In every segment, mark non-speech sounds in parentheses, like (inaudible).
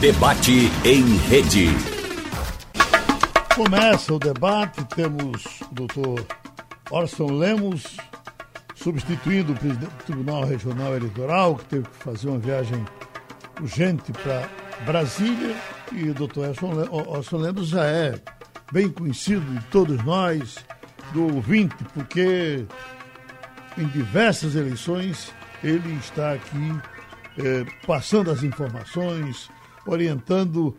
Debate em rede. Começa o debate, temos o doutor Orson Lemos substituindo o presidente do Tribunal Regional Eleitoral, que teve que fazer uma viagem urgente para Brasília, e o doutor Orson Lemos já é bem conhecido de todos nós, do ouvinte, porque em diversas eleições ele está aqui eh, passando as informações, orientando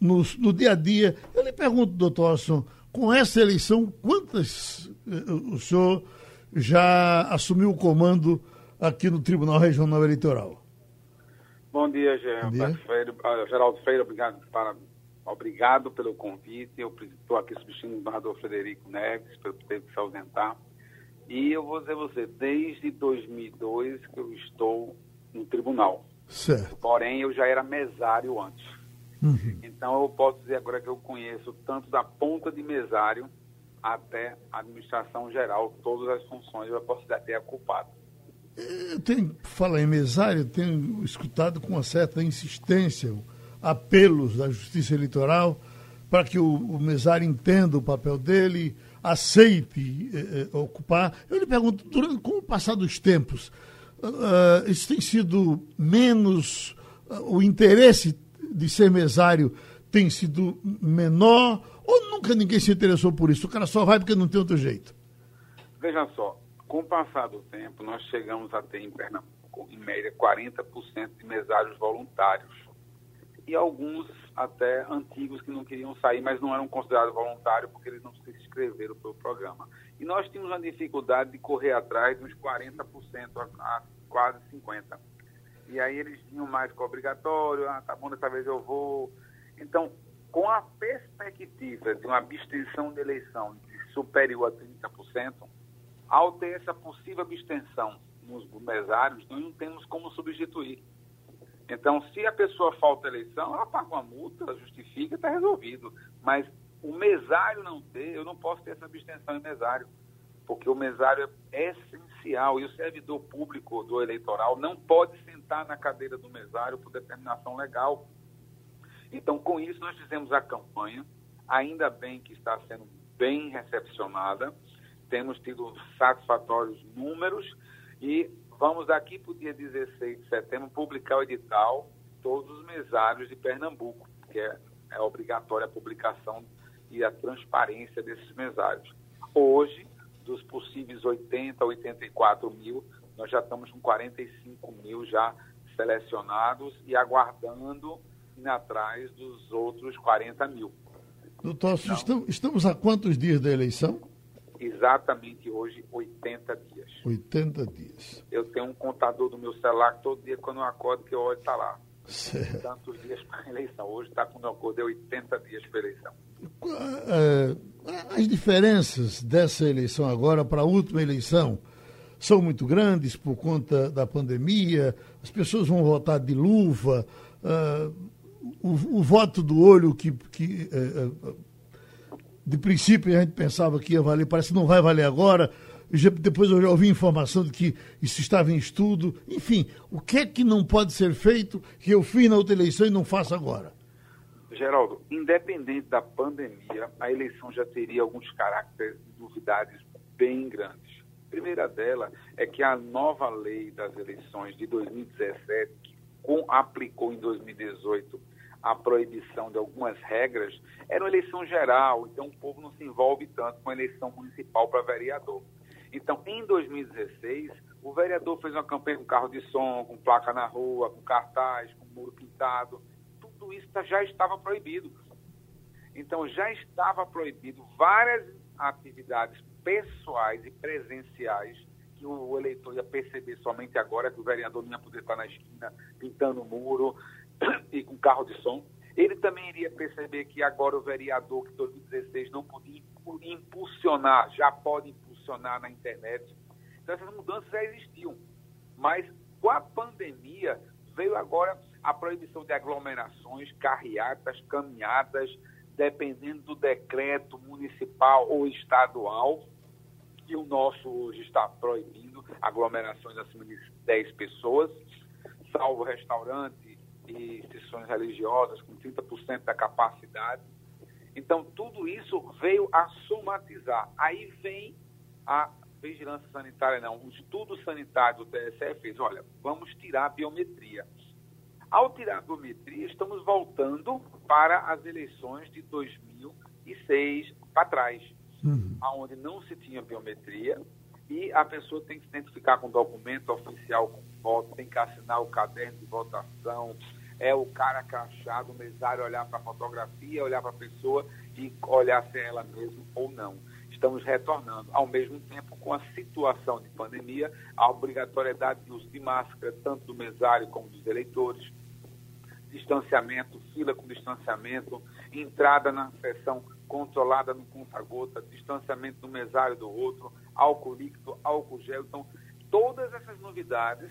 no, no, dia a dia. Eu lhe pergunto, doutor Orson, com essa eleição, quantas eh, o senhor já assumiu o comando aqui no Tribunal Regional Eleitoral? Bom dia, Geraldo Freire. Uh, Geraldo Freire, obrigado, para, obrigado pelo convite. Eu estou aqui substituindo o governador Frederico Neves, pelo ter que se ausentar. E eu vou dizer a você, desde 2002 que eu estou no tribunal. Certo. Porém, eu já era mesário antes. Uhum. Então, eu posso dizer agora que eu conheço tanto da ponta de mesário até a administração geral, todas as funções, eu posso até a culpada. Eu tenho, fala em mesário, tenho escutado com uma certa insistência apelos da Justiça Eleitoral para que o, o mesário entenda o papel dele, aceite eh, eh, ocupar. Eu lhe pergunto, durante, com o passar dos tempos, uh, isso tem sido menos, uh, o interesse de ser mesário tem sido menor ou nunca ninguém se interessou por isso? O cara só vai porque não tem outro jeito? Veja só, com o passar do tempo, nós chegamos a ter em Pernambuco, em média, 40% de mesários voluntários. E alguns até antigos que não queriam sair, mas não eram considerados voluntários porque eles não se inscreveram pelo programa. E nós tínhamos a dificuldade de correr atrás dos 40% a, a quase 50%. E aí eles vinham mais com obrigatório, ah, tá bom, dessa vez eu vou. Então, com a perspectiva de uma abstenção de eleição superior a 30%, ao ter essa possível abstenção nos mesários, nós não temos como substituir. Então, se a pessoa falta eleição, ela paga uma multa, justifica, está resolvido. Mas o mesário não ter, eu não posso ter essa abstenção em mesário, porque o mesário é essencial e o servidor público do eleitoral não pode sentar na cadeira do mesário por determinação legal. Então, com isso, nós fizemos a campanha, ainda bem que está sendo bem recepcionada, temos tido satisfatórios números. E vamos daqui para o dia 16 de setembro publicar o edital todos os mesários de Pernambuco, que é, é obrigatória a publicação e a transparência desses mesários. Hoje, dos possíveis 80 a 84 mil, nós já estamos com 45 mil já selecionados e aguardando atrás dos outros 40 mil. Doutor, então, estamos a quantos dias da eleição? Exatamente hoje, 80 dias. 80 dias. Eu tenho um contador do meu celular todo dia, quando eu acordo, que eu olho, está lá. Certo. Tantos dias para a eleição. Hoje está quando eu acordei 80 dias para a eleição. É, as diferenças dessa eleição agora para a última eleição são muito grandes por conta da pandemia, as pessoas vão votar de luva, uh, o, o, voto do olho que, que uh, de princípio a gente pensava que ia valer, parece que não vai valer agora. Já, depois eu já ouvi informação de que isso estava em estudo. Enfim, o que é que não pode ser feito que eu fiz na outra eleição e não faço agora? Geraldo, independente da pandemia, a eleição já teria alguns caracteres de novidades bem grandes. A primeira dela é que a nova lei das eleições de 2017, que aplicou em 2018 a proibição de algumas regras, era uma eleição geral, então o povo não se envolve tanto com a eleição municipal para vereador. Então, em 2016, o vereador fez uma campanha com carro de som, com placa na rua, com cartaz, com muro pintado. Isso tá, já estava proibido. Então, já estava proibido várias atividades pessoais e presenciais que o eleitor ia perceber somente agora que o vereador não ia poder estar na esquina pintando o muro, (clears throat) e com carro de som. Ele também iria perceber que agora o vereador, que em 2016 não podia impulsionar, já pode impulsionar na internet. Então, essas mudanças já existiam. Mas com a pandemia, veio agora a proibição de aglomerações, carreatas, caminhadas, dependendo do decreto municipal ou estadual. E o nosso hoje está proibindo aglomerações acima de 10 pessoas, salvo restaurante, e instituições religiosas com 30% da capacidade. Então, tudo isso veio a somatizar. Aí vem a vigilância sanitária, não, o estudo sanitário do TSE fez, olha, vamos tirar a biometria. Ao tirar a biometria, estamos voltando para as eleições de 2006 para trás, uhum. onde não se tinha biometria e a pessoa tem que se identificar com documento oficial com voto, tem que assinar o caderno de votação, é o cara crachado, o mesário olhar para a fotografia, olhar para a pessoa e olhar se é ela mesma ou não. Estamos retornando, ao mesmo tempo, com a situação de pandemia, a obrigatoriedade de uso de máscara, tanto do mesário como dos eleitores, distanciamento, fila com distanciamento, entrada na sessão controlada no conta-gota, distanciamento do mesário do outro, álcool líquido, álcool gel. Então, todas essas novidades,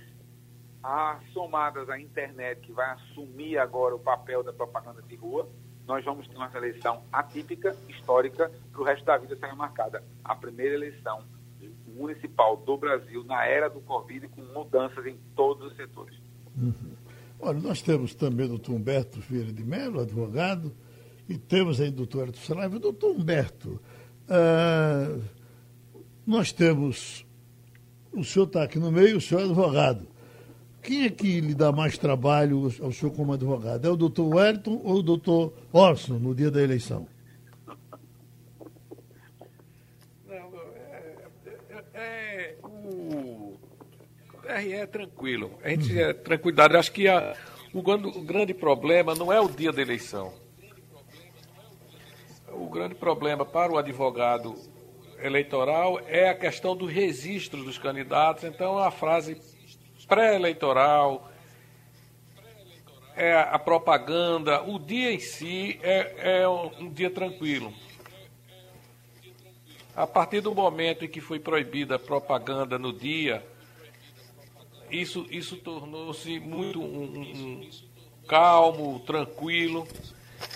ah, somadas à internet, que vai assumir agora o papel da propaganda de rua, nós vamos ter uma eleição atípica, histórica, para o resto da vida será marcada. A primeira eleição municipal do Brasil na era do Covid, com mudanças em todos os setores. Uhum. Olha, nós temos também o doutor Humberto Vieira de Mello, advogado, e temos aí o doutor Arthur Saraiva. Doutor Humberto, uh, nós temos, o senhor está aqui no meio, o senhor é advogado. Quem é que lhe dá mais trabalho ao senhor como advogado? É o doutor Wellington ou o doutor Orson no dia da eleição? Não, é, é, é, o RE é tranquilo. A gente é tranquilidade. Acho que a, o, o grande problema não é o dia da eleição o grande problema para o advogado eleitoral é a questão do registro dos candidatos. Então, a frase pré-eleitoral, é a propaganda, o dia em si é, é um dia tranquilo. A partir do momento em que foi proibida a propaganda no dia, isso, isso tornou-se muito um, um, calmo, tranquilo.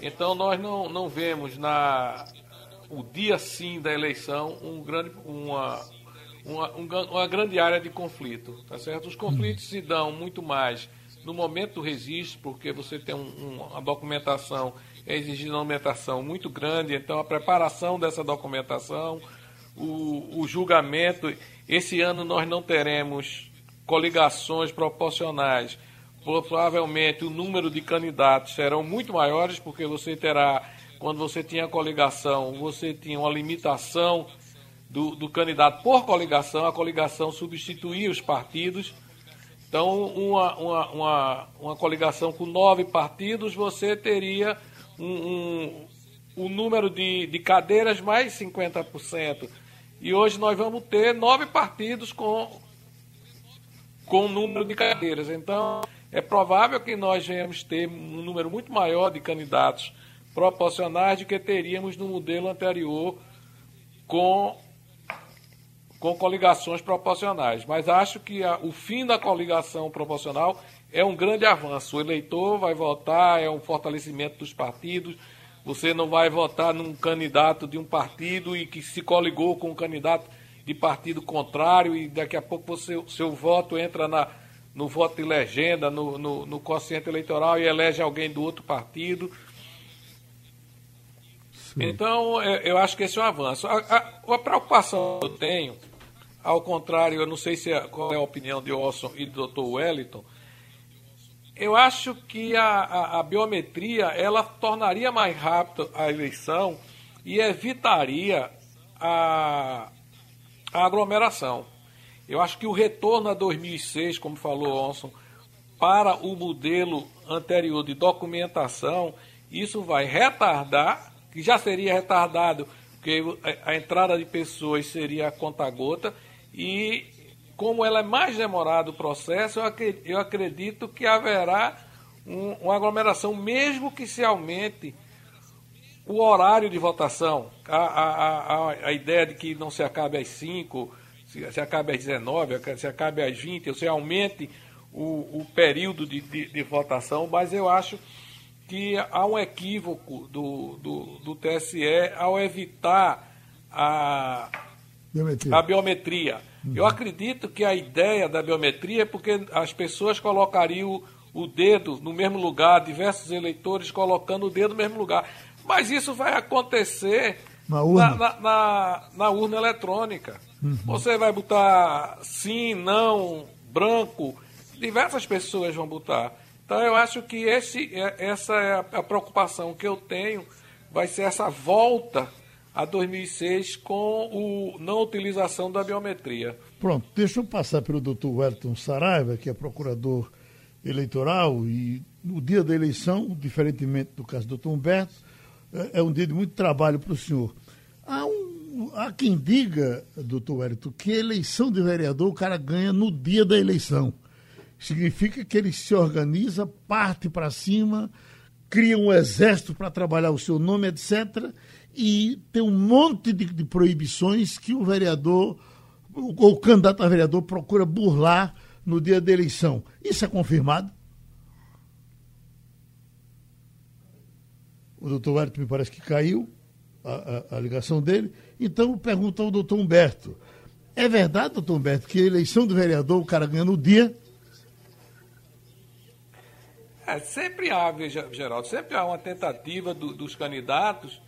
Então nós não, não vemos na o dia sim da eleição um grande, uma, uma, uma grande área de conflito, tá certo? Os conflitos se dão muito mais no momento do registro, porque você tem um, uma documentação, é exigida uma documentação muito grande, então a preparação dessa documentação, o, o julgamento. Esse ano nós não teremos coligações proporcionais provavelmente o número de candidatos serão muito maiores, porque você terá, quando você tinha coligação, você tinha uma limitação do, do candidato por coligação, a coligação substituía os partidos. Então, uma, uma, uma, uma coligação com nove partidos, você teria um, um, um número de, de cadeiras mais 50%. E hoje nós vamos ter nove partidos com, com um número de cadeiras. Então, é provável que nós venhamos ter um número muito maior de candidatos proporcionais do que teríamos no modelo anterior com, com coligações proporcionais. Mas acho que a, o fim da coligação proporcional é um grande avanço. O eleitor vai votar, é um fortalecimento dos partidos. Você não vai votar num candidato de um partido e que se coligou com um candidato de partido contrário e daqui a pouco você, seu voto entra na, no voto de legenda, no, no, no quociente eleitoral e elege alguém do outro partido. Sim. Então, é, eu acho que esse é um avanço. A, a, a, preocupação que eu tenho, ao contrário, eu não sei se é, qual é a opinião de Olson e do Dr. Wellington, eu acho que a, a, a biometria ela tornaria mais rápida a eleição e evitaria a, a aglomeração. Eu acho que o retorno a 2006, como falou Onson, para o modelo anterior de documentação, isso vai retardar, que já seria retardado, porque a entrada de pessoas seria a conta-gota, e como ela é mais demorado o processo, eu acredito que haverá um, uma aglomeração, mesmo que se aumente o horário de votação. A, a, a, a ideia de que não se acabe às 5, se, se acabe às 19, se acabe às 20, ou se aumente o, o período de, de, de, votação, mas eu acho que há um equívoco do, do, do TSE ao evitar a biometria. A biometria. Uhum. Eu acredito que a ideia da biometria é porque as pessoas colocariam o dedo no mesmo lugar, diversos eleitores colocando o dedo no mesmo lugar. Mas isso vai acontecer na urna, na, na, na urna eletrônica. Uhum. Você vai botar sim, não, branco, diversas pessoas vão botar. Então eu acho que esse, é, essa é a preocupação que eu tenho, vai ser essa volta a 2006 com o não utilização da biometria. Pronto, deixa eu passar pelo doutor Wellington Saraiva, que é procurador eleitoral, e no dia da eleição, diferentemente do caso do doutor Humberto, é, é um dia de muito trabalho para o senhor. Há, um, há quem diga, doutor Wellington, que eleição de vereador o cara ganha no dia da eleição. Significa que ele se organiza, parte para cima, cria um exército para trabalhar o seu nome, etc. E tem um monte de, de proibições que o vereador, ou o candidato a vereador, procura burlar no dia da eleição. Isso é confirmado? O doutor Wellington me parece que caiu a, a, a ligação dele. Então, pergunta ao doutor Humberto. É verdade, doutor Humberto, que a eleição do vereador o cara ganha no dia é, sempre há, Geraldo, sempre há uma tentativa do, dos candidatos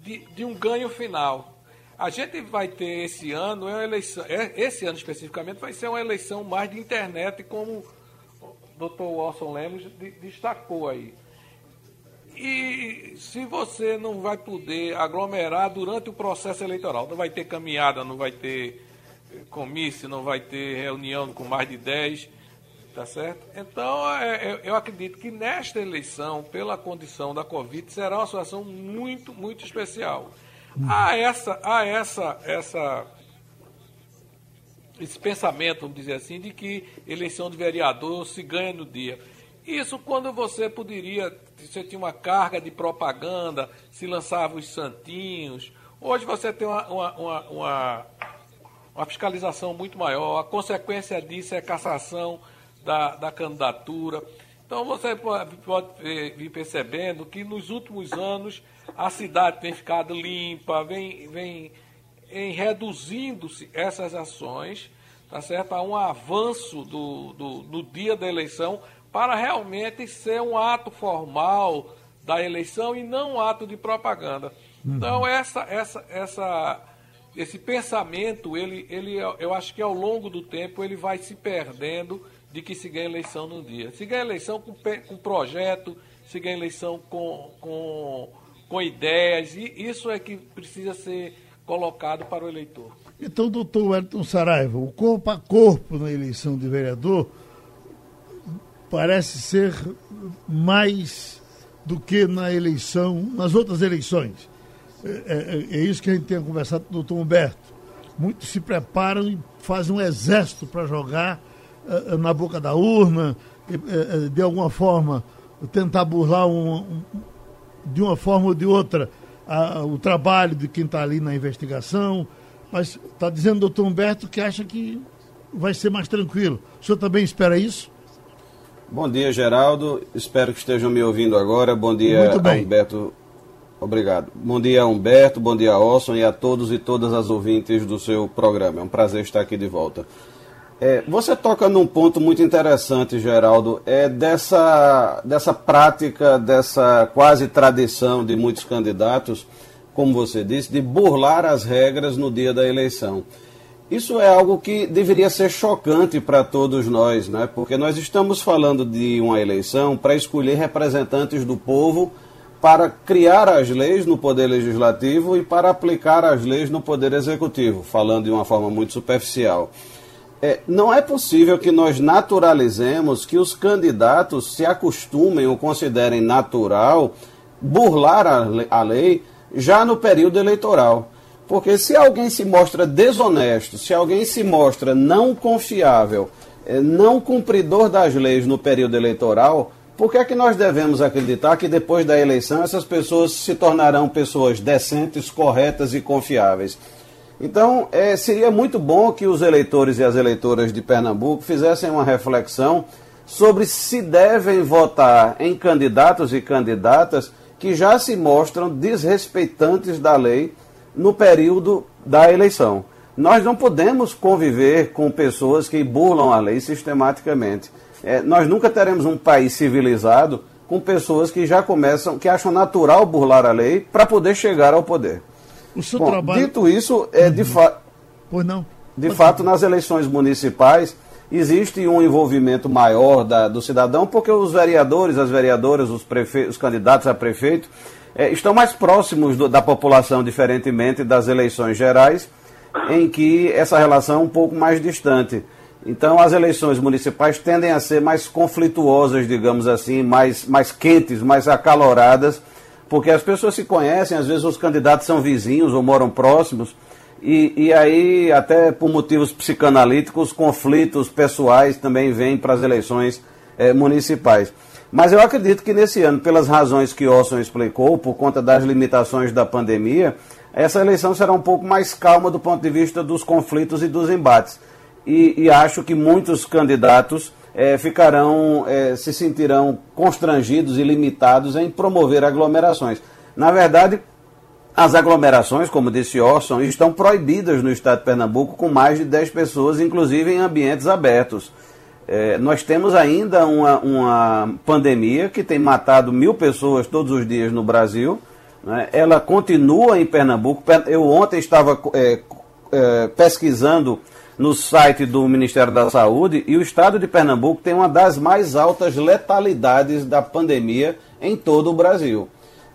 de, de, um ganho final. A gente vai ter esse ano, é uma eleição, é, esse ano especificamente, vai ser uma eleição mais de internet, como o doutor Wilson Lemos destacou aí. E se você não vai poder aglomerar durante o processo eleitoral, não vai ter caminhada, não vai ter comício, não vai ter reunião com mais de 10, Tá certo? Então, é, é, eu acredito que nesta eleição, pela condição da Covid, será uma situação muito, muito especial. Há essa, há essa, essa, esse pensamento, vamos dizer assim, de que eleição de vereador se ganha no dia. Isso quando você poderia, você tinha uma carga de propaganda, se lançava os santinhos. Hoje você tem uma, uma, uma, uma, fiscalização muito maior, a consequência disso é cassação da, da candidatura. Então você pode, pode vir percebendo que nos últimos anos a cidade tem ficado limpa, vem, vem em reduzindo-se essas ações, tá certo? Há um avanço do, do, do dia da eleição para realmente ser um ato formal da eleição e não um ato de propaganda. Uhum. Então essa, essa, essa, esse pensamento, ele, ele, eu acho que ao longo do tempo ele vai se perdendo de que se ganha eleição num dia. Se ganha eleição com, com projeto, se ganha eleição com, com, com ideias, e isso é que precisa ser colocado para o eleitor. Então, doutor Wellington Saraiva, o corpo a corpo na eleição de vereador parece ser mais do que na eleição, nas outras eleições. É, é, é isso que a gente tem conversado com o doutor Humberto. Muitos se preparam e fazem um exército para jogar eh, na boca da urna, eh, de alguma forma tentar burlar um, um, de uma forma ou de outra o trabalho de quem está ali na investigação. Mas está dizendo o doutor Humberto que acha que vai ser mais tranquilo. O senhor também espera isso? Bom dia, Geraldo. Espero que estejam me ouvindo agora. Bom dia, Humberto. Obrigado. Bom dia, Humberto. Bom dia, Orson e a todos e todas as ouvintes do seu programa. É um prazer estar aqui de volta. É, você toca num ponto muito interessante, Geraldo, é dessa, dessa prática, dessa quase tradição de muitos candidatos, como você disse, de burlar as regras no dia da eleição. Isso é algo que deveria ser chocante para todos nós, né? porque nós estamos falando de uma eleição para escolher representantes do povo para criar as leis no Poder Legislativo e para aplicar as leis no Poder Executivo, falando de uma forma muito superficial é, não é possível que nós naturalizemos que os candidatos se acostumem ou considerem natural burlar a, a lei já no período eleitoral. Porque se alguém se mostra desonesto, se alguém se mostra não confiável, é, não cumpridor das leis no período eleitoral, por que é que nós devemos acreditar que depois da eleição essas pessoas se tornarão pessoas decentes, corretas e confiáveis? Então, é, seria muito bom que os eleitores e as eleitoras de Pernambuco fizessem uma reflexão sobre se devem votar em candidatos e candidatas que já se mostram desrespeitantes da lei no período da eleição. Nós não podemos conviver com pessoas que burlam a lei sistematicamente. É, nós nunca teremos um país civilizado com pessoas que já começam, que acham natural burlar a lei para poder chegar ao poder. O seu Bom, trabalho... Dito isso, é de fato. Pois não. De fato, nas eleições municipais, existe um envolvimento maior da, do cidadão, porque os vereadores, as vereadoras, os, prefe... os candidatos a prefeito, é, estão mais próximos do, da população, diferentemente das eleições gerais, em que essa relação é um pouco mais distante. Então, as eleições municipais tendem a ser mais conflituosas, digamos assim, mais, mais quentes, mais acaloradas, porque as pessoas se conhecem, às vezes os candidatos são vizinhos ou moram próximos, e, e aí, até por motivos psicanalíticos, conflitos pessoais também vêm para as eleições eh, municipais. Mas eu acredito que nesse ano, pelas razões que Orson explicou, por conta das limitações da pandemia, essa eleição será um pouco mais calma do ponto de vista dos conflitos e dos embates e, e acho que muitos candidatos é, ficarão, é, se sentirão constrangidos e limitados em promover aglomerações. Na verdade, as aglomerações, como disse Orson, estão proibidas no estado de Pernambuco com mais de 10 pessoas, inclusive em ambientes abertos. É, nós temos ainda uma, uma pandemia que tem matado mil pessoas todos os dias no Brasil. Né? Ela continua em Pernambuco. Eu ontem estava é, é, pesquisando no site do Ministério da Saúde e o estado de Pernambuco tem uma das mais altas letalidades da pandemia em todo o Brasil,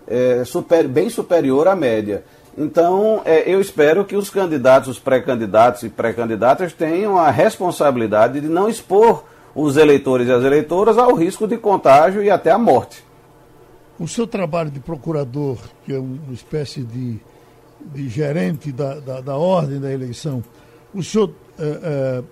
é, super, bem superior à média. Então, é, eu espero que os candidatos, os pré-candidatos e pré-candidatas tenham a responsabilidade de não expor os eleitores e as eleitoras ao risco de contágio e até a morte. O seu trabalho de procurador, que é uma espécie de, de gerente da, da, da ordem da eleição, o senhor é, é,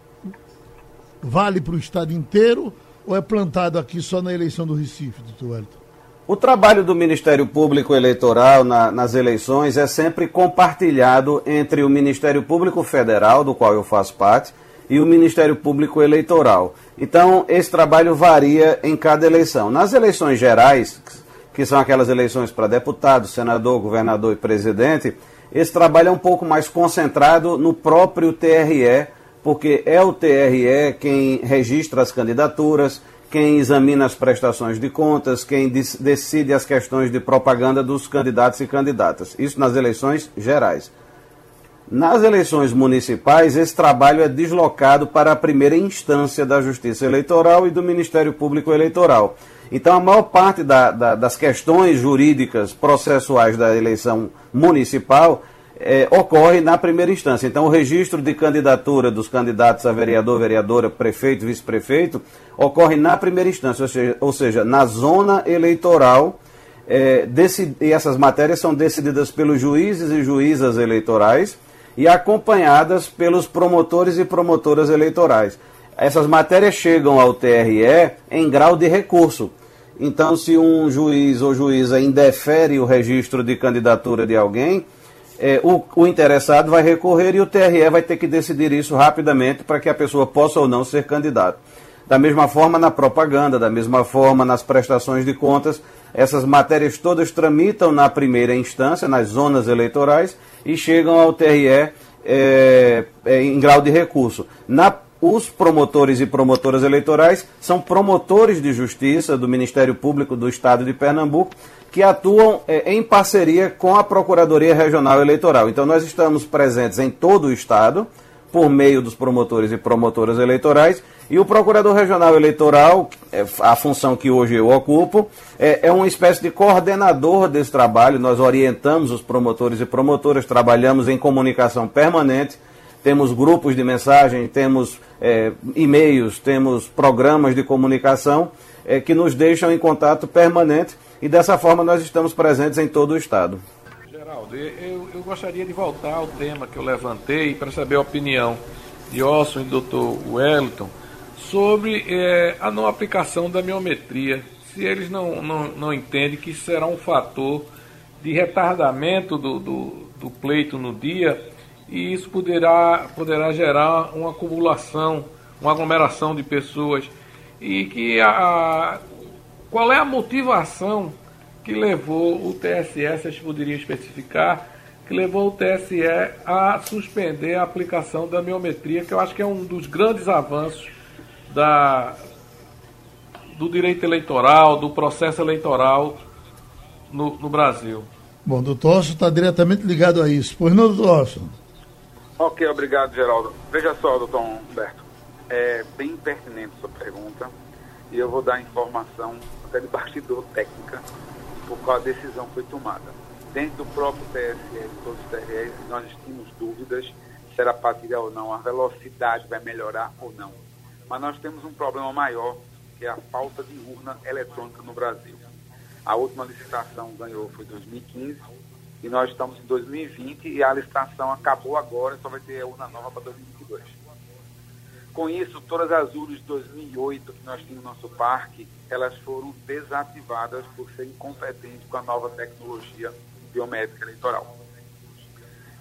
vale para o estado inteiro ou é plantado aqui só na eleição do Recife, doutor Wellington? O trabalho do Ministério Público Eleitoral na, nas eleições é sempre compartilhado entre o Ministério Público Federal, do qual eu faço parte, e o Ministério Público Eleitoral. Então, esse trabalho varia em cada eleição. Nas eleições gerais, que são aquelas eleições para deputado, senador, governador e presidente, esse trabalho é um pouco mais concentrado no próprio TRE, porque é o TRE quem registra as candidaturas, quem examina as prestações de contas, quem decide as questões de propaganda dos candidatos e candidatas. Isso nas eleições gerais. Nas eleições municipais, esse trabalho é deslocado para a primeira instância da Justiça Eleitoral e do Ministério Público Eleitoral. Então, a maior parte da, da, das questões jurídicas processuais da eleição municipal é, ocorre na primeira instância. Então, o registro de candidatura dos candidatos a vereador, vereadora, prefeito, vice-prefeito ocorre na primeira instância, ou seja, ou seja na zona eleitoral. É, e essas matérias são decididas pelos juízes e juízas eleitorais e acompanhadas pelos promotores e promotoras eleitorais. Essas matérias chegam ao TRE em grau de recurso. Então, se um juiz ou juíza indefere o registro de candidatura de alguém, é, o, o, interessado vai recorrer e o TRE vai ter que decidir isso rapidamente para que a pessoa possa ou não ser candidato. Da mesma forma na propaganda, da mesma forma nas prestações de contas, essas matérias todas tramitam na primeira instância, nas zonas eleitorais, e chegam ao TRE é, é, em grau de recurso. Na os promotores e promotoras eleitorais são promotores de justiça do Ministério Público do Estado de Pernambuco que atuam é, em parceria com a Procuradoria Regional Eleitoral. Então, nós estamos presentes em todo o Estado, por meio dos promotores e promotoras eleitorais, e o Procurador Regional Eleitoral, é, a função que hoje eu ocupo, é, é uma espécie de coordenador desse trabalho. Nós orientamos os promotores e promotoras, trabalhamos em comunicação permanente temos grupos de mensagem, temos é, e-mails, temos programas de comunicação é, que nos deixam em contato permanente e dessa forma nós estamos presentes em todo o Estado. Geraldo, eu, eu gostaria de voltar ao tema que eu levantei para saber a opinião de Orson e do Dr. Wellington sobre é, a não aplicação da miometria. Se eles não, não, não entendem que será um fator de retardamento do, do, do pleito no dia e isso poderá, poderá gerar uma acumulação, uma aglomeração de pessoas. E que a, qual é a motivação que levou o TSE, vocês poderiam especificar, que levou o TSE a suspender a aplicação da biometria, que eu acho que é um dos grandes avanços da, do direito eleitoral, do processo eleitoral no, no Brasil. Bom, doutor Orson está diretamente ligado a isso. Pois não, doutor Orson? Ok, obrigado, Geraldo. Veja só, doutor Humberto, é bem pertinente sua pergunta e eu vou dar informação até de bastidor técnica por qual a decisão foi tomada. Dentro do próprio de todos os TREs, nós tínhamos dúvidas se era para tirar ou não, a velocidade vai melhorar ou não. Mas nós temos um problema maior, que é a falta de urna eletrônica no Brasil. A última licitação ganhou foi em 2015 e nós estamos em 2020 e a licitação acabou agora, só vai ter urna nova para 2022. Com isso, todas as urnas de 2008 que nós tínhamos no nosso parque, elas foram desativadas por ser incompetentes com a nova tecnologia biométrica eleitoral.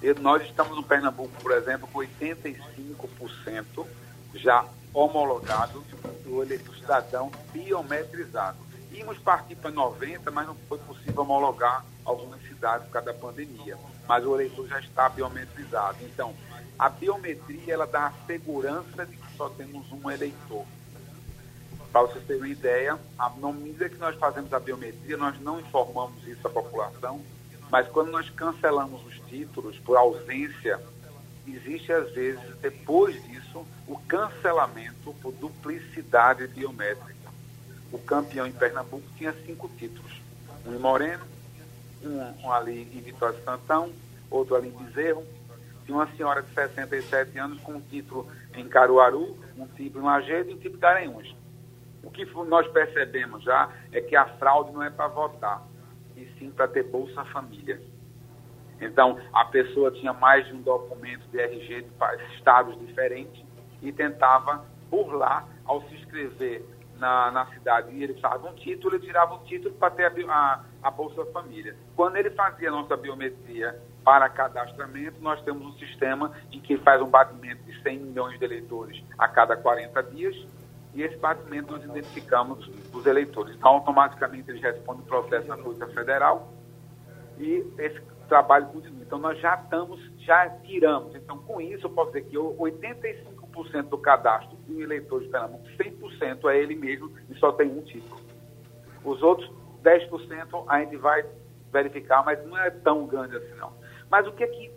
E nós estamos no Pernambuco, por exemplo, com 85% já homologado do, do cidadão biometrizado. Íamos partir para 90%, mas não foi possível homologar algumas cidades por causa da pandemia. Mas o eleitor já está biometrizado. Então, a biometria ela dá a segurança de que só temos um eleitor. Para vocês terem uma ideia, à medida que nós fazemos a biometria, nós não informamos isso à população, mas quando nós cancelamos os títulos por ausência, existe às vezes, depois disso, o cancelamento por duplicidade biométrica. O campeão em Pernambuco tinha cinco títulos. Um em Moreno, um, um ali em Vitória de Santão, outro ali em Bezerro. Tinha uma senhora de 67 anos com um título em Caruaru, um título em Agedo e um título em Garanhuns. O que nós percebemos já é que a fraude não é para votar, e sim para ter Bolsa Família. Então, a pessoa tinha mais de um documento de RG de estados diferentes e tentava burlar ao se inscrever na, na cidade e ele precisava um título, ele tirava um título para ter a, a, a, Bolsa Família. Quando ele fazia a nossa biometria para cadastramento, nós temos um sistema em que faz um batimento de 100 milhões de eleitores a cada 40 dias e esse batimento nós identificamos os eleitores. Então, automaticamente eles respondem o processo na Polícia Federal e esse trabalho continua. Então, nós já estamos, já tiramos. Então, com isso, eu posso dizer que 85% do cadastro do eleitor de Pernambuco, 100% é ele mesmo e só tem um título. Os outros 10% a gente vai verificar, mas não é tão grande assim, não. Mas o que é que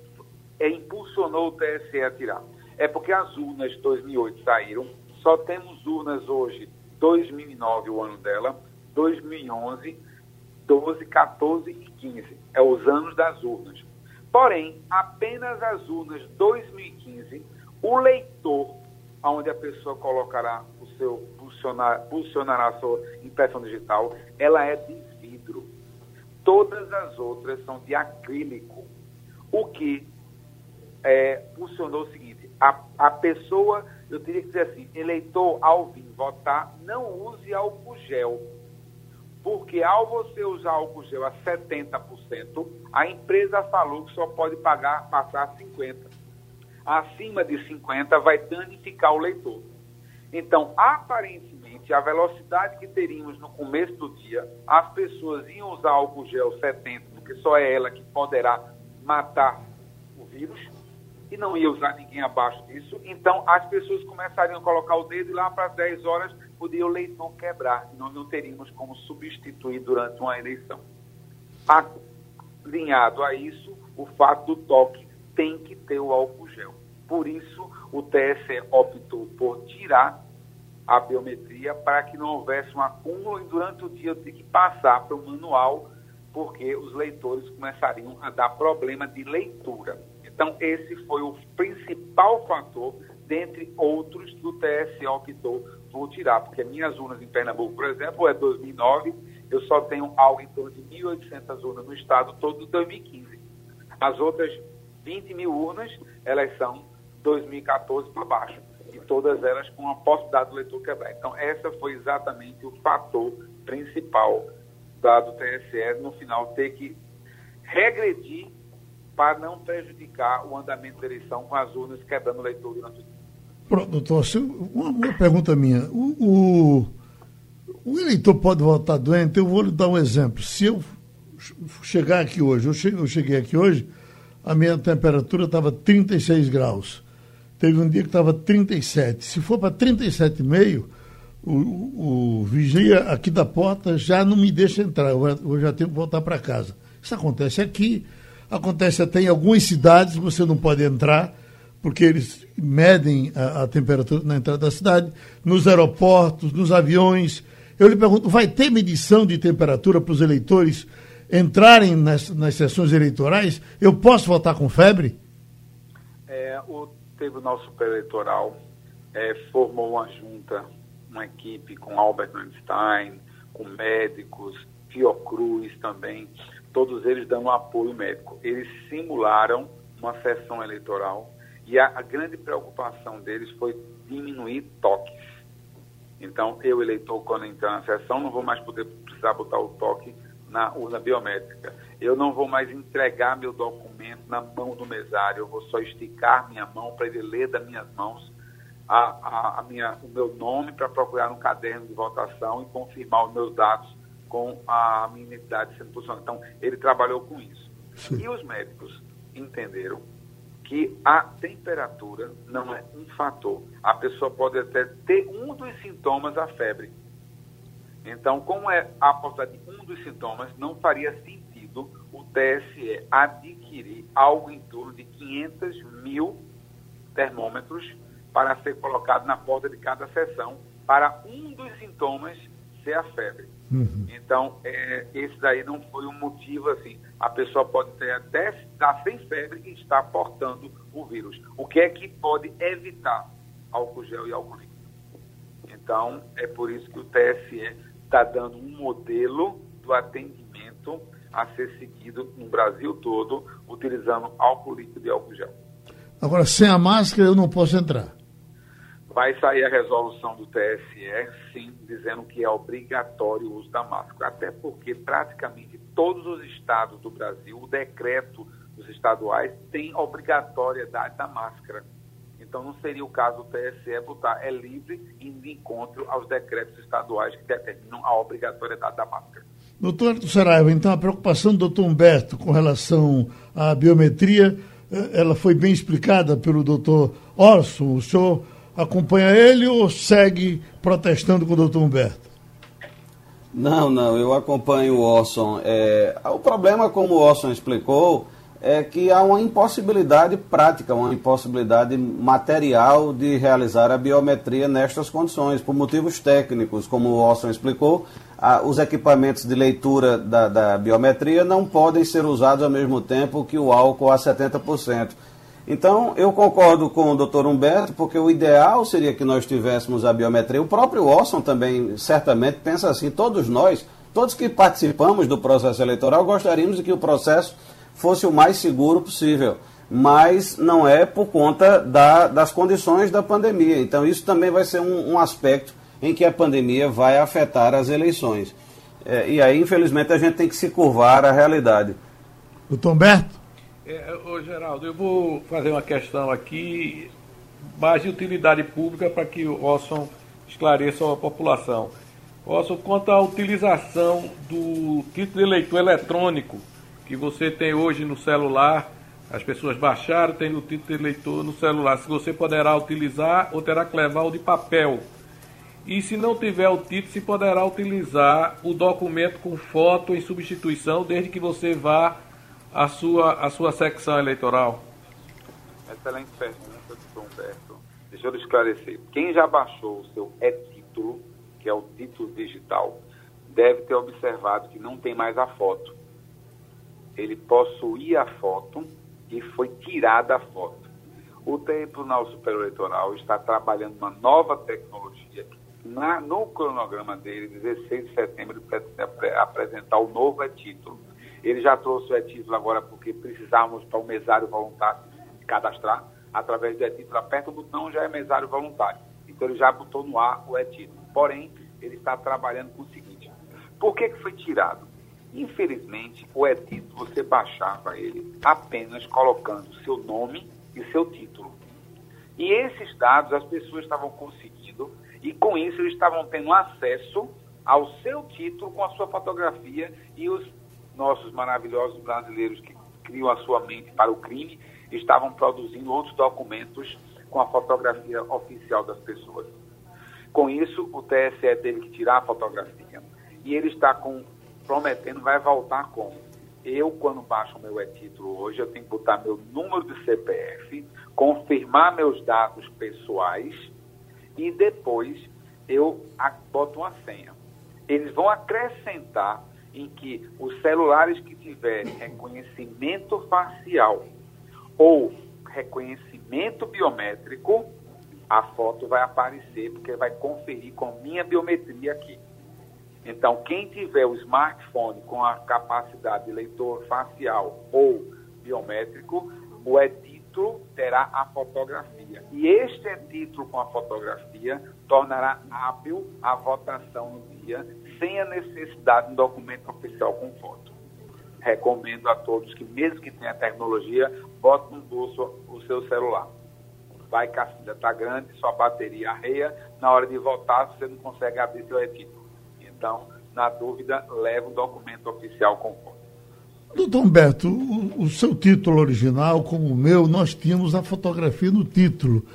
é, impulsionou o TSE a tirar? É porque as urnas de 2008 saíram, só temos urnas hoje, 2009, o ano dela, 2011, 12, 14 e 15. É os anos das urnas. Porém, apenas as urnas 2015, o leitor, onde a pessoa colocará o seu, posicionar, posicionará a sua impressão digital, ela é de vidro. Todas as outras são de acrílico. O que é, funcionou o seguinte: a, a pessoa, eu teria que dizer assim, eleitor, ao vir votar, não use álcool gel porque ao você usar álcool gel a 70%, a empresa falou que só pode pagar, passar 50%. Acima de 50% vai danificar o leitor. Então, aparentemente, a velocidade que teríamos no começo do dia, as pessoas iam usar álcool gel 70%, porque só é ela que poderá matar o vírus, e não ia usar ninguém abaixo disso. Então, as pessoas começariam a colocar o dedo e lá para as 10 horas podia o leitor quebrar. Nós não teríamos como substituir durante uma eleição. Alinhado a isso, o fato do toque tem que ter o álcool. Por isso, o TSE optou por tirar a biometria para que não houvesse um acúmulo e durante o dia eu que passar para o manual, porque os leitores começariam a dar problema de leitura. Então, esse foi o principal fator, dentre outros, do TSE optou por tirar, porque minhas urnas em Pernambuco, por exemplo, é 2009, eu só tenho algo em torno de 1.800 urnas no estado todo de 2015. As outras 20 mil urnas, elas são 2014 para baixo, e todas elas com a possibilidade do leitor quebrar. Então, essa foi exatamente o fator principal da, do TSE, no final, ter que regredir para não prejudicar o andamento da eleição com as urnas quebrando o leitor durante o dia. Pronto, doutor, uma, uma pergunta minha. O, o, o, eleitor pode votar doente? Eu vou lhe dar um exemplo. Se eu chegar aqui hoje, eu cheguei, eu cheguei aqui hoje, a minha temperatura estava 36 graus. Teve um dia que estava 37. Se for para 37,5, o, o, vigia aqui da porta já não me deixa entrar, eu, eu já tenho que voltar para casa. Isso acontece aqui, acontece até em algumas cidades, você não pode entrar, porque eles medem a, a temperatura na entrada da cidade, nos aeroportos, nos aviões. Eu lhe pergunto, vai ter medição de temperatura para os eleitores entrarem nas, nas sessões eleitorais? Eu posso votar com febre? É, o Tribunal Superior Eleitoral é, formou uma junta uma equipe com Albert Einstein, com médicos, Fiocruz também, todos eles dando apoio médico. Eles simularam uma sessão eleitoral e a, a grande preocupação deles foi diminuir toques. Então, eu, eleitor, quando entrar na sessão, não vou mais poder precisar botar o toque na urna biométrica. Eu não vou mais entregar meu documento na mão do mesário, eu vou só esticar minha mão para ele ler das minhas mãos a, a, a minha, o meu nome para procurar um caderno de votação e confirmar os meus dados com a minha identidade sendo posicionada. Então, ele trabalhou com isso. Sim. E os médicos entenderam que a temperatura não é um fator. A pessoa pode até ter um dos sintomas da febre. Então, como é a possibilidade de um dos sintomas, não faria sentido o TSE adquirir algo em torno de 500 mil termômetros para ser colocado na porta de cada sessão para um dos sintomas ser a febre. Uhum. Então, é, esse daí não foi um motivo assim. A pessoa pode ter até estar sem febre e estar portando o vírus. O que é que pode evitar álcool gel e álcool líquido? Então, é por isso que o TSE está dando um modelo do atendimento a ser seguido no Brasil todo, utilizando álcool líquido e álcool gel. Agora, sem a máscara, eu não posso entrar. Vai sair a resolução do TSE, sim, dizendo que é obrigatório o uso da máscara. Até porque praticamente todos os estados do Brasil, o decreto dos estaduais tem obrigatoriedade da máscara. Então não seria o caso do TSE botar é livre indo de encontro aos decretos estaduais que determinam a obrigatoriedade da máscara. Doutor Saraiva, então a preocupação do doutor Humberto com relação à biometria, eh, ela foi bem explicada pelo doutor Orson. O senhor acompanha ele ou segue protestando com o doutor Humberto? Não, não, eu acompanho o Orson. É, o problema, como o Orson explicou, é que há uma impossibilidade prática, uma impossibilidade material de realizar a biometria nestas condições, por motivos técnicos, como o Orson explicou, os equipamentos de leitura da, da biometria não podem ser usados ao mesmo tempo que o álcool a 70%. Então, eu concordo com o doutor Humberto, porque o ideal seria que nós tivéssemos a biometria. O próprio Orson também, certamente, pensa assim. Todos nós, todos que participamos do processo eleitoral, gostaríamos de que o processo fosse o mais seguro possível. Mas não é por conta da, das condições da pandemia. Então, isso também vai ser um, um aspecto em que a pandemia vai afetar as eleições. É, e aí, infelizmente, a gente tem que se curvar à realidade. Doutor Humberto? É, ô Geraldo, eu vou fazer uma questão aqui mais de utilidade pública para que o Orson esclareça a população. Orson, quanto à utilização do título de eleitor eletrônico que você tem hoje no celular, as pessoas baixaram, tem o título de eleitor no celular. Se você poderá utilizar ou terá que levar o de papel. E se não tiver o título, se poderá utilizar o documento com foto em substituição, desde que você vá a sua, a sua secção eleitoral? Excelente pergunta, doutor Humberto. Deixa eu esclarecer. Quem já baixou o seu e-título, que é o título digital, deve ter observado que não tem mais a foto. Ele possuía a foto e foi tirada a foto. O Tribunal Superior Eleitoral está trabalhando uma nova tecnologia. Na, no cronograma dele, 16 de setembro, ele apresentar o novo e-título ele já trouxe o e-título agora porque precisávamos para o mesário voluntário cadastrar. Através do e-título, aperta o botão, já é mesário voluntário. Então ele já botou no ar o e-título. Porém, ele está trabalhando com o seguinte: por que, que foi tirado? Infelizmente, o e-título você baixava ele apenas colocando seu nome e seu título. E esses dados as pessoas estavam conseguindo, e com isso eles estavam tendo acesso ao seu título com a sua fotografia e os nossos maravilhosos brasileiros que criam a sua mente para o crime estavam produzindo outros documentos com a fotografia oficial das pessoas. Com isso, o TSE teve que tirar a fotografia. E ele está com, prometendo, vai voltar com. Eu, quando baixo o meu e-título hoje, eu tenho que botar meu número de CPF, confirmar meus dados pessoais e depois eu boto uma senha. Eles vão acrescentar em que os celulares que tiverem reconhecimento facial ou reconhecimento biométrico, a foto vai aparecer, porque vai conferir com minha biometria aqui. Então, quem tiver o smartphone com a capacidade de leitor facial ou biométrico, o e-título terá a fotografia. E este e-título com a fotografia tornará hábil a votação no dia, sem a necessidade de um documento oficial com foto. Recomendo a todos que, mesmo que tenha tecnologia, botem no bolso o seu celular. Vai que a está grande, sua bateria arreia, na hora de votar você não consegue abrir seu e-título. Então, na dúvida, leva o documento oficial conforme. Doutor Humberto, o, o, seu título original, como o meu, nós tínhamos a fotografia no título.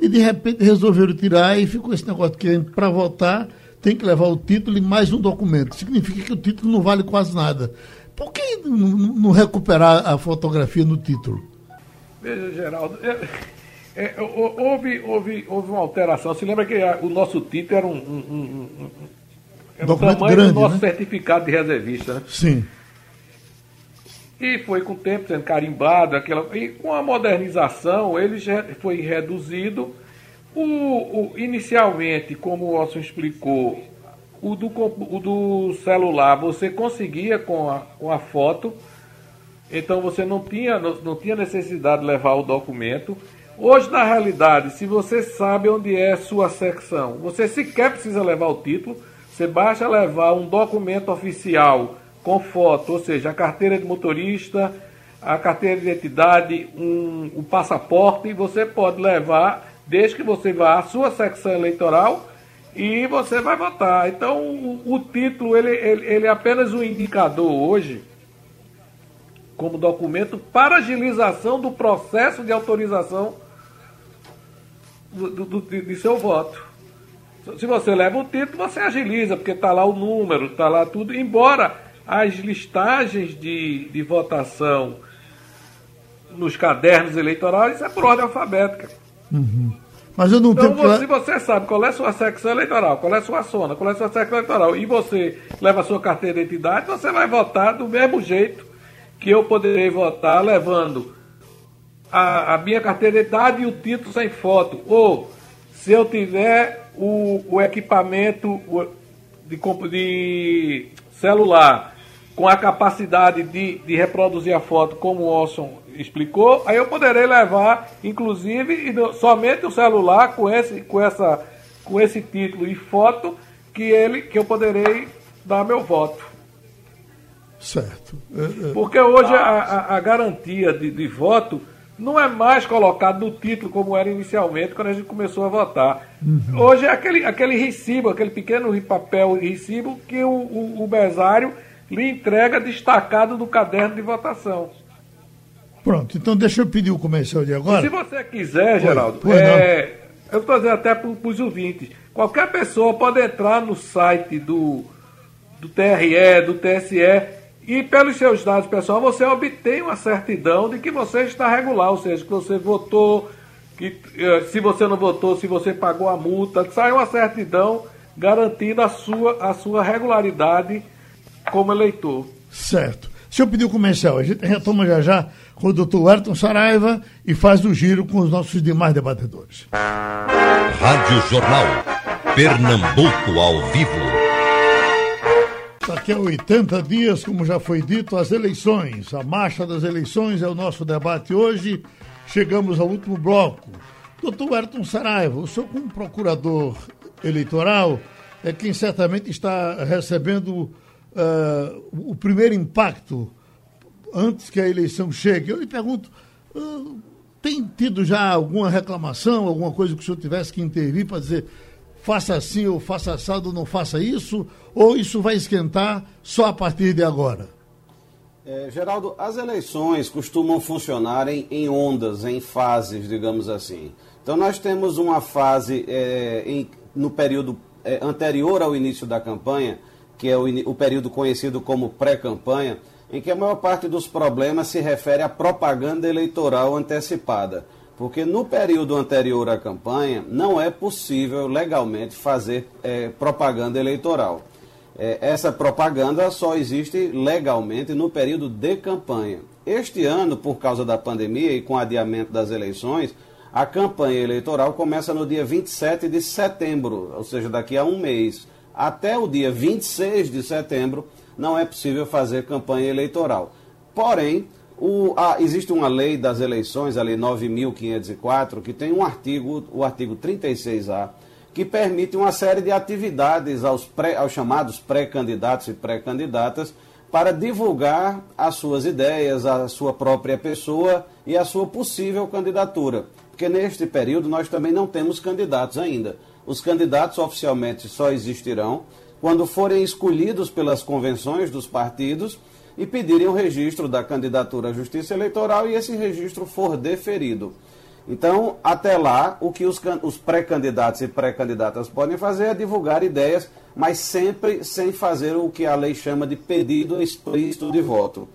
E de repente resolveram tirar e ficou esse negócio que para votar tem que levar o título e mais um documento. Significa que o título não vale quase nada. Por que não, não recuperar a fotografia no título? Veja, Geraldo, é, é, houve, houve, houve uma alteração. Se lembra que o nosso título era um, um, um é Documento o tamanho grande, do nosso né? certificado de reservista, né? Sim. E foi com o tempo sendo carimbado, aquela, e com a modernização ele já foi reduzido. O, o inicialmente, como o Watson explicou, o do, o do celular você conseguia com a, com a foto, então você não tinha, não, não tinha necessidade de levar o documento. Hoje, na realidade, se você sabe onde é a sua secção, você sequer precisa levar o título, você basta levar um documento oficial com foto, ou seja, a carteira de motorista, a carteira de identidade, um, um passaporte, e você pode levar, desde que você vá à sua secção eleitoral e você vai votar. Então, o, o título ele, ele, ele é apenas um indicador hoje, como documento, para agilização do processo de autorização do, do, de seu voto. Se você leva o título, você agiliza, porque está lá o número, está lá tudo. Embora as listagens de, de votação nos cadernos eleitorais é por ordem alfabética. Uhum. Mas eu não então, tenho. Se você sabe qual é a sua secção eleitoral, qual é a sua zona, qual é a sua secção eleitoral, e você leva a sua carteira de identidade, você vai votar do mesmo jeito que eu poderei votar levando a, a minha carteira de identidade e o título sem foto. Ou se eu tiver o, o equipamento de, de celular com a capacidade de, de reproduzir a foto, como o Olson explicou, aí eu poderei levar, inclusive, somente o celular com esse, com essa, com esse título e foto que ele, que eu poderei dar meu voto. Certo. É, é. Porque hoje a, a, a garantia de, de voto não é mais colocado no título como era inicialmente quando a gente começou a votar. Uhum. Hoje é aquele, aquele recibo, aquele pequeno papel recibo que o, o, o mesário lhe entrega destacado do caderno de votação. Pronto, então deixa eu pedir o comercial de agora. se você quiser, Geraldo, é, eu estou dizendo até para os ouvintes, qualquer pessoa pode entrar no site do, do TRE, do TSE, e pelos seus dados pessoal você obtém uma certidão de que você está regular, ou seja, que você votou, que eh, se você não votou, se você pagou a multa, sai uma certidão garantindo a sua, a sua regularidade como eleitor. Certo. Se eu pedir o comercial, a gente retoma já já com o doutor Ayrton Saraiva e faz o giro com os nossos demais debatedores. Rádio Jornal. Pernambuco ao vivo. Daqui a 80 dias, como já foi dito, as eleições. A marcha das eleições é o nosso debate hoje. Chegamos ao último bloco. Doutor Ayrton Saraiva, o senhor como procurador eleitoral é quem certamente está recebendo uh, o primeiro impacto antes que a eleição chegue. Eu lhe pergunto, uh, tem tido já alguma reclamação, alguma coisa que o senhor tivesse que intervir para dizer faça assim ou faça assado, não faça isso? Ou isso vai esquentar só a partir de agora? É, Geraldo, as eleições costumam funcionar em, em, ondas, em fases, digamos assim. Então nós temos uma fase é, em no período é, anterior ao início da campanha, que é o, o período conhecido como pré-campanha, em que a maior parte dos problemas se refere à propaganda eleitoral antecipada. Porque no período anterior à campanha não é possível legalmente fazer é, propaganda eleitoral. É, essa propaganda só existe legalmente no período de campanha. Este ano, por causa da pandemia e com o adiamento das eleições, a campanha eleitoral começa no dia 27 de setembro, ou seja, daqui a um mês. Até o dia 26 de setembro não é possível fazer campanha eleitoral. Porém, o, a, existe uma lei das eleições, a Lei 9.504, que tem um artigo, o artigo 36A, que permite uma série de atividades aos, pré, aos chamados pré-candidatos e pré-candidatas para divulgar as suas ideias, a sua própria pessoa e a sua possível candidatura. Porque neste período nós também não temos candidatos ainda. Os candidatos oficialmente só existirão quando forem escolhidos pelas convenções dos partidos e pedirem o registro da candidatura à Justiça Eleitoral e esse registro for deferido. Então, até lá, o que os, os pré-candidatos e pré-candidatas podem fazer é divulgar ideias, mas sempre sem fazer o que a lei chama de pedido explícito de voto.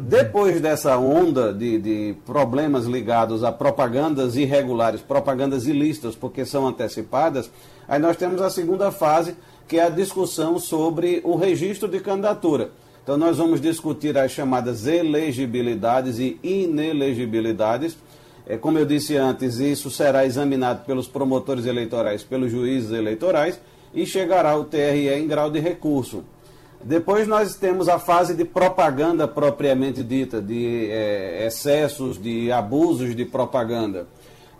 Depois dessa onda de, de problemas ligados a propagandas irregulares, propagandas ilícitas, porque são antecipadas, aí nós temos a segunda fase, que é a discussão sobre o registro de candidatura. Então, nós vamos discutir as chamadas elegibilidades e inelegibilidades é, como eu disse antes, isso será examinado pelos promotores eleitorais, pelos juízes eleitorais e chegará ao TRE em grau de recurso. Depois nós temos a fase de propaganda propriamente dita, de é, excessos, de abusos de propaganda.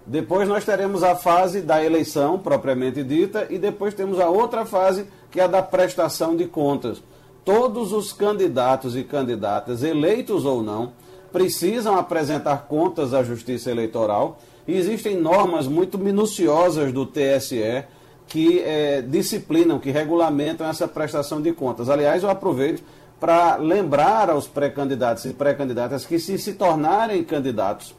Depois nós teremos a fase da eleição propriamente dita e depois temos a outra fase que é a da prestação de contas. Todos os candidatos e candidatas, eleitos ou não, precisam apresentar contas à Justiça Eleitoral e existem normas muito minuciosas do TSE que é, disciplinam, que regulamentam essa prestação de contas. Aliás, eu aproveito para lembrar aos pré-candidatos e pré-candidatas que, se se tornarem candidatos,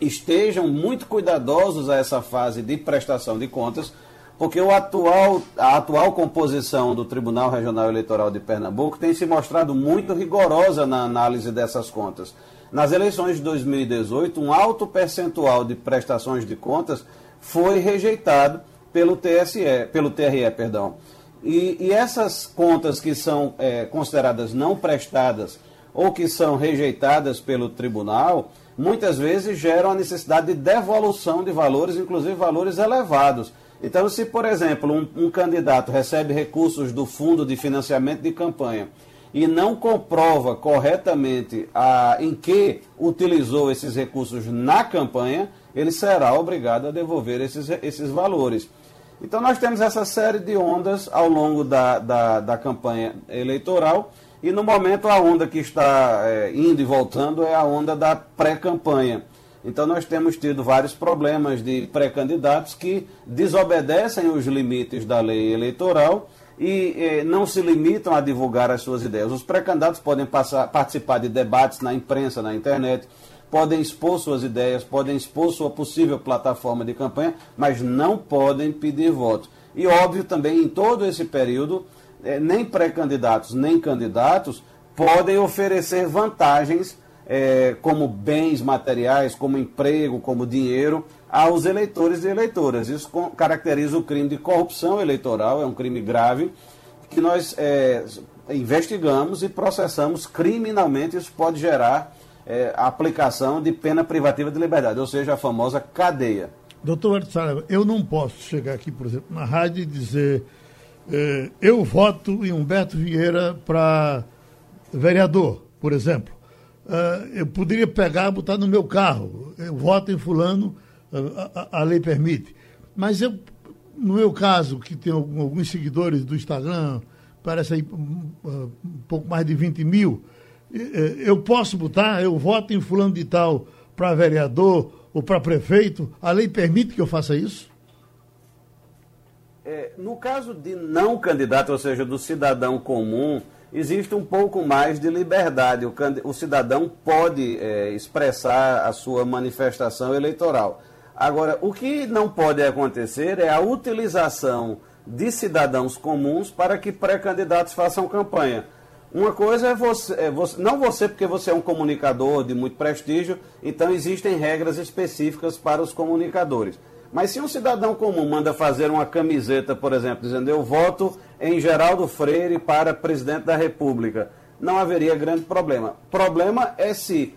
estejam muito cuidadosos a essa fase de prestação de contas, porque o atual, a atual composição do Tribunal Regional Eleitoral de Pernambuco tem se mostrado muito rigorosa na análise dessas contas. Nas eleições de 2018, um alto percentual de prestações de contas foi rejeitado pelo TSE, pelo TRE, perdão. E, e essas contas que são é, consideradas não prestadas ou que são rejeitadas pelo tribunal, muitas vezes geram a necessidade de devolução de valores, inclusive valores elevados. Então, se, por exemplo, um, um candidato recebe recursos do Fundo de Financiamento de Campanha e não comprova corretamente a, em que utilizou esses recursos na campanha, ele será obrigado a devolver esses, esses valores. Então, nós temos essa série de ondas ao longo da, da, da campanha eleitoral. E no momento, a onda que está é, indo e voltando é a onda da pré-campanha. Então, nós temos tido vários problemas de pré-candidatos que desobedecem os limites da lei eleitoral e eh, não se limitam a divulgar as suas ideias. Os pré-candidatos podem passar, participar de debates na imprensa, na internet, podem expor suas ideias, podem expor sua possível plataforma de campanha, mas não podem pedir voto. E óbvio também, em todo esse período, eh, nem pré-candidatos nem candidatos podem oferecer vantagens eh, como bens materiais, como emprego, como dinheiro aos eleitores e eleitoras. Isso caracteriza o crime de corrupção eleitoral, é um crime grave que nós é, investigamos e processamos criminalmente. Isso pode gerar é, a aplicação de pena privativa de liberdade, ou seja, a famosa cadeia. Doutor Artsara, eu não posso chegar aqui, por exemplo, na rádio e dizer é, eu voto em Humberto Vieira para vereador, por exemplo. Uh, eu poderia pegar botar no meu carro, eu voto em fulano a, a, lei permite. Mas eu, no meu caso, que tem alguns seguidores do Instagram, parece aí um, um pouco mais de 20 mil, eu posso botar, eu voto em fulano de tal para vereador ou para prefeito, a lei permite que eu faça isso? É, no caso de não candidato, ou seja, do cidadão comum, existe um pouco mais de liberdade. O, o cidadão pode é, expressar a sua manifestação eleitoral. Agora, o que não pode acontecer é a utilização de cidadãos comuns para que pré-candidatos façam campanha. Uma coisa é você, é você, não você porque você é um comunicador de muito prestígio, então existem regras específicas para os comunicadores. Mas se um cidadão comum manda fazer uma camiseta, por exemplo, dizendo eu voto em Geraldo Freire para presidente da República, não haveria grande problema. Problema é se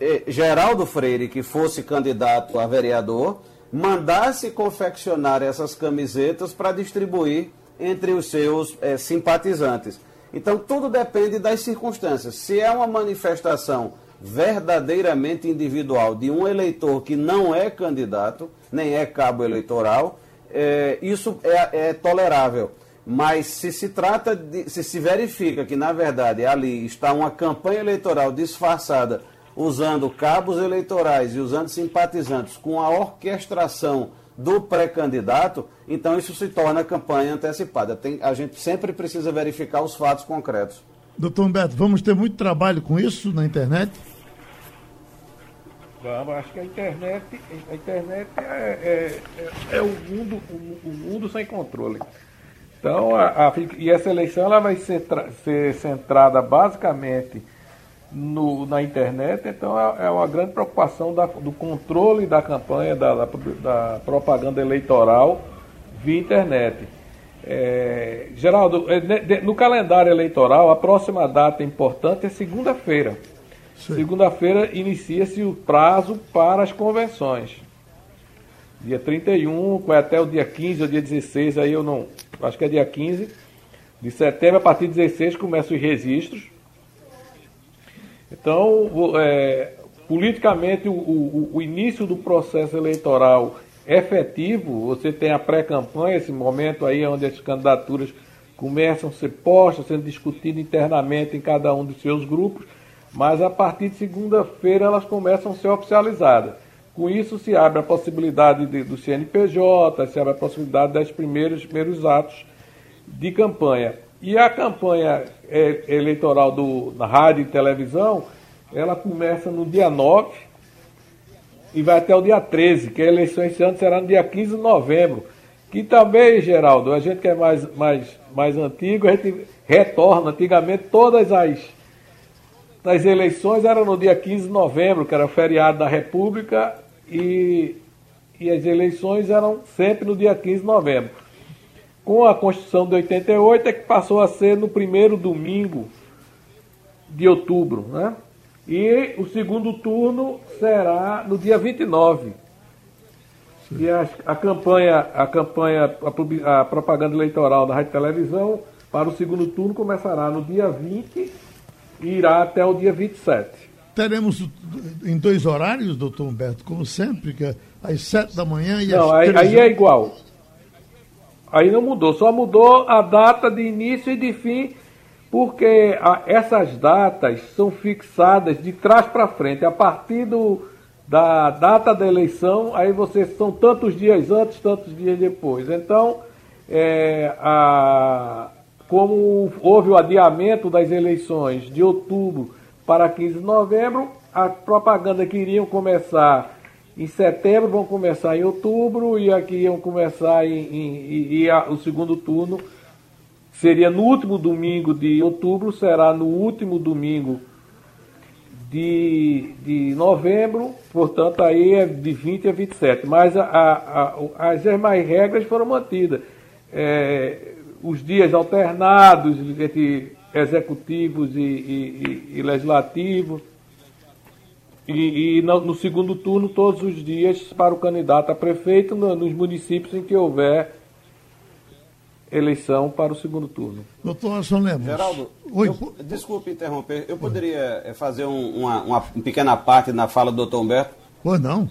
eh, Geraldo Freire, que fosse candidato a vereador, mandasse confeccionar essas camisetas para distribuir entre os seus eh, simpatizantes. Então tudo depende das circunstâncias. Se é uma manifestação verdadeiramente individual de um eleitor que não é candidato, nem é cabo eleitoral, é, isso é, é, tolerável. Mas se se trata de. se se verifica que, na verdade, ali está uma campanha eleitoral disfarçada, usando cabos eleitorais e usando simpatizantes com a orquestração do pré-candidato, então isso se torna campanha antecipada. Tem, a gente sempre precisa verificar os fatos concretos. Doutor Humberto, vamos ter muito trabalho com isso na internet? Vamos, acho que a internet, a internet é, é, é, é o, mundo, o, o, mundo sem controle. Então, a, a, e essa eleição ela vai ser, ser centrada basicamente no, na internet, então é, é uma grande preocupação da, do controle da campanha, da, da, da propaganda eleitoral via internet. É, Geraldo, é, no calendário eleitoral, a próxima data importante é segunda-feira. Segunda-feira inicia-se o prazo para as convenções. Dia 31, vai até o dia 15 ou dia 16, aí eu não. Acho que é dia 15 de setembro, a partir de 16 começam os registros. Então, é, politicamente, o, o, o, início do processo eleitoral efetivo, você tem a pré-campanha, esse momento aí onde as candidaturas começam a ser postas, sendo discutidas internamente em cada um dos seus grupos mas a partir de segunda-feira elas começam a ser oficializadas. Com isso se abre a possibilidade de, do CNPJ, se abre a possibilidade dos primeiros, primeiros atos de campanha. E a campanha é, eleitoral do, na rádio e televisão, ela começa no dia 9 e vai até o dia 13, que a eleição esse ano será no dia 15 de novembro. Que também, Geraldo, a gente que é mais, mais, mais antigo, a gente retorna antigamente todas as das eleições era no dia 15 de novembro, que era feriado da República, e, e as eleições eram sempre no dia 15 de novembro. Com a Constituição de 88 é que passou a ser no primeiro domingo de outubro, né? E o segundo turno será no dia 29. E a, a campanha, a campanha, a, a propaganda eleitoral da Rádio Televisão para o segundo turno começará no dia 20 e irá até o dia 27. Teremos em dois horários, doutor Humberto, como sempre, que é às 7 da manhã e não, às aí, aí é igual. Aí não mudou, só mudou a data de início e de fim, porque essas datas são fixadas de trás para frente. A partir do, da data da eleição, aí vocês são tantos dias antes, tantos dias depois. Então, é, a, como houve o adiamento das eleições de outubro para 15 de novembro, a propaganda que iriam começar em setembro vão começar em outubro e aqui iam começar em, em e, a, o segundo turno seria no último domingo de outubro, será no último domingo de, de novembro, portanto aí é de 20 a 27. Mas a, a, a, as demais regras foram mantidas. É, os dias alternados entre executivos e, e, e legislativos. E, e no, no, segundo turno, todos os dias para o candidato a prefeito no, nos municípios em que houver eleição para o segundo turno. Doutor Anderson Lemos. Geraldo, Oi. Eu, desculpe interromper, eu poderia eh, fazer um, uma, uma pequena parte na fala do doutor Humberto? Pois não.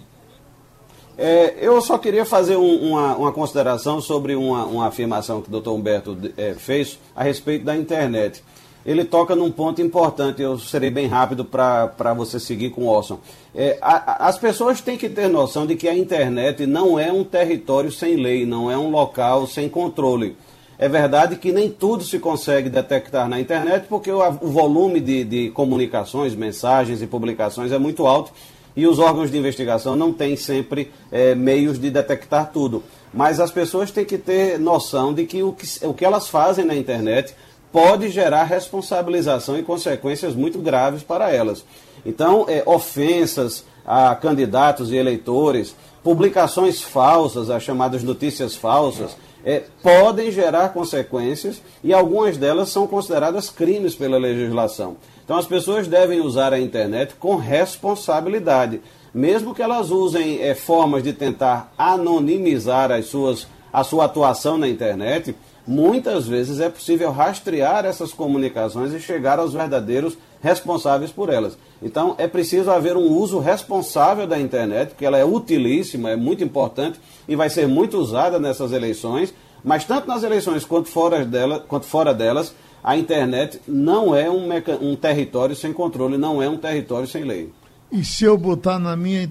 É, eu só queria fazer um, uma, uma, consideração sobre uma, uma, afirmação que o doutor Humberto é, fez a respeito da internet. Ele toca num ponto importante, eu serei bem rápido para você seguir com o Orson. É, a, as pessoas têm que ter noção de que a internet não é um território sem lei, não é um local sem controle. É verdade que nem tudo se consegue detectar na internet, porque o, o volume de, de comunicações, mensagens e publicações é muito alto e os órgãos de investigação não têm sempre é, meios de detectar tudo. Mas as pessoas têm que ter noção de que o, que o que elas fazem na internet pode gerar responsabilização e consequências muito graves para elas. Então, é, ofensas a candidatos e eleitores, publicações falsas, as chamadas notícias falsas, é, podem gerar consequências e algumas delas são consideradas crimes pela legislação. Então as pessoas devem usar a internet com responsabilidade, mesmo que elas usem é, formas de tentar anonimizar as suas, a sua atuação na internet. Muitas vezes é possível rastrear essas comunicações e chegar aos verdadeiros responsáveis por elas. Então é preciso haver um uso responsável da internet, que ela é utilíssima, é muito importante e vai ser muito usada nessas eleições, mas tanto nas eleições quanto fora, dela, quanto fora delas, a internet não é um, um território sem controle, não é um território sem lei. E se eu botar na minha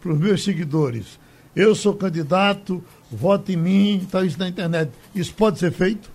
para os meus seguidores, eu sou candidato, vote em mim, está isso na internet, isso pode ser feito?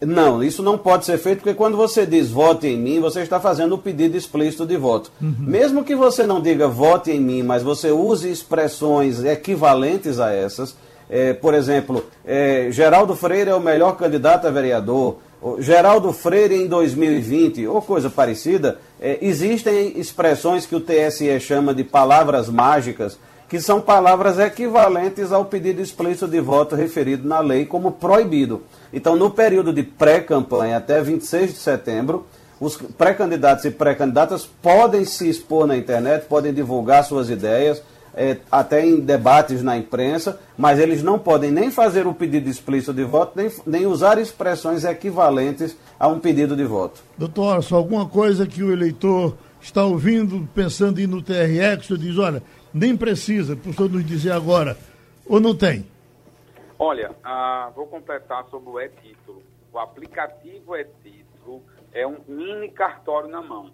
Não, isso não pode ser feito porque quando você diz vote em mim, você está fazendo o um pedido explícito de voto. Uhum. Mesmo que você não diga vote em mim, mas você use expressões equivalentes a essas, é, por exemplo, é, Geraldo Freire é o melhor candidato a vereador, Geraldo Freire em 2020, ou coisa parecida, é, existem expressões que o TSE chama de palavras mágicas, que são palavras equivalentes ao pedido explícito de voto referido na lei como proibido. Então, no período de pré-campanha até 26 de setembro, os pré-candidatos e pré-candidatas podem se expor na internet, podem divulgar suas ideias, é, até em debates na imprensa, mas eles não podem nem fazer o pedido explícito de voto, nem, nem usar expressões equivalentes a um pedido de voto. Doutor Orson, alguma coisa que o eleitor está ouvindo, pensando em ir no TRX, o diz, olha, nem precisa, para o senhor nos dizer agora, ou não tem? Olha, ah, vou completar sobre o e-título. O aplicativo e-título é um mini cartório na mão.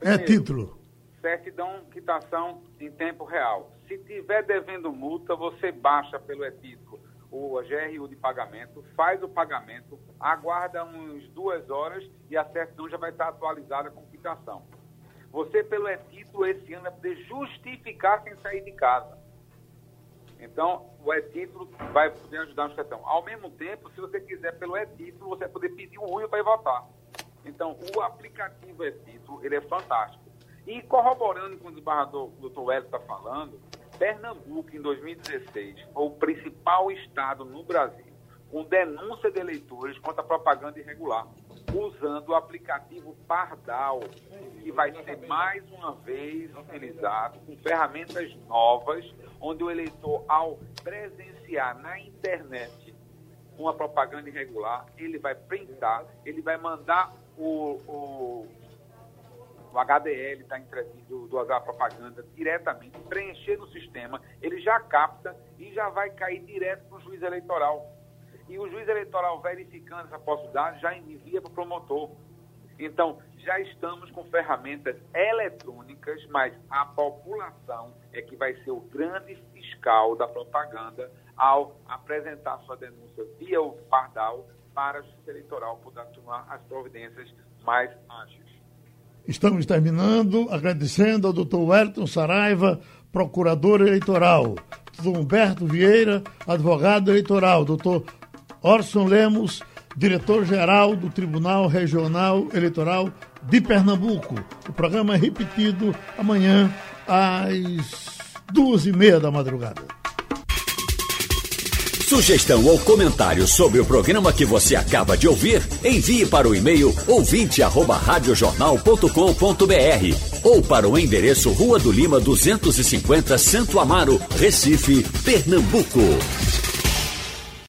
É-título? certidão quitação em tempo real. Se tiver devendo multa, você baixa pelo e-título o GRU de pagamento, faz o pagamento, aguarda uns duas horas e a certidão já vai estar atualizada com quitação. Você, pelo e-título, esse ano vai poder justificar sem sair de casa. Então, o e-título vai poder ajudar no cartão. Ao mesmo tempo, se você quiser pelo e-título, você vai poder pedir um ruim para ir votar. Então, o aplicativo e-título, ele é fantástico. E corroborando com o desembargador doutor Hélio está falando, Pernambuco, em 2016, foi o principal estado no Brasil com denúncia de eleitores contra propaganda irregular, usando o aplicativo Pardal, que vai ser mais uma vez utilizado com ferramentas novas, onde o eleitor, ao presenciar na internet uma propaganda irregular, ele vai printar, ele vai mandar o, o o HDL da, do, do, da propaganda diretamente, preencher no sistema, ele já capta e já vai cair direto para o juiz eleitoral. E o juiz eleitoral, verificando essa possibilidade, já envia para o promotor. Então, já estamos com ferramentas eletrônicas, mas a população é que vai ser o grande fiscal da propaganda ao apresentar sua denúncia via o Pardal para a Justiça Eleitoral poder tomar as providências mais ágeis. Estamos terminando agradecendo ao doutor Wellington Saraiva, procurador eleitoral, doutor Humberto Vieira, advogado eleitoral, doutor Orson Lemos, diretor-geral do Tribunal Regional Eleitoral de Pernambuco. O programa é repetido amanhã às duas e meia da madrugada. Sugestão ou comentário sobre o programa que você acaba de ouvir, envie para o e-mail ouvinte@radiojornal.com.br ou para o endereço Rua do Lima 250, Santo Amaro, Recife, Pernambuco.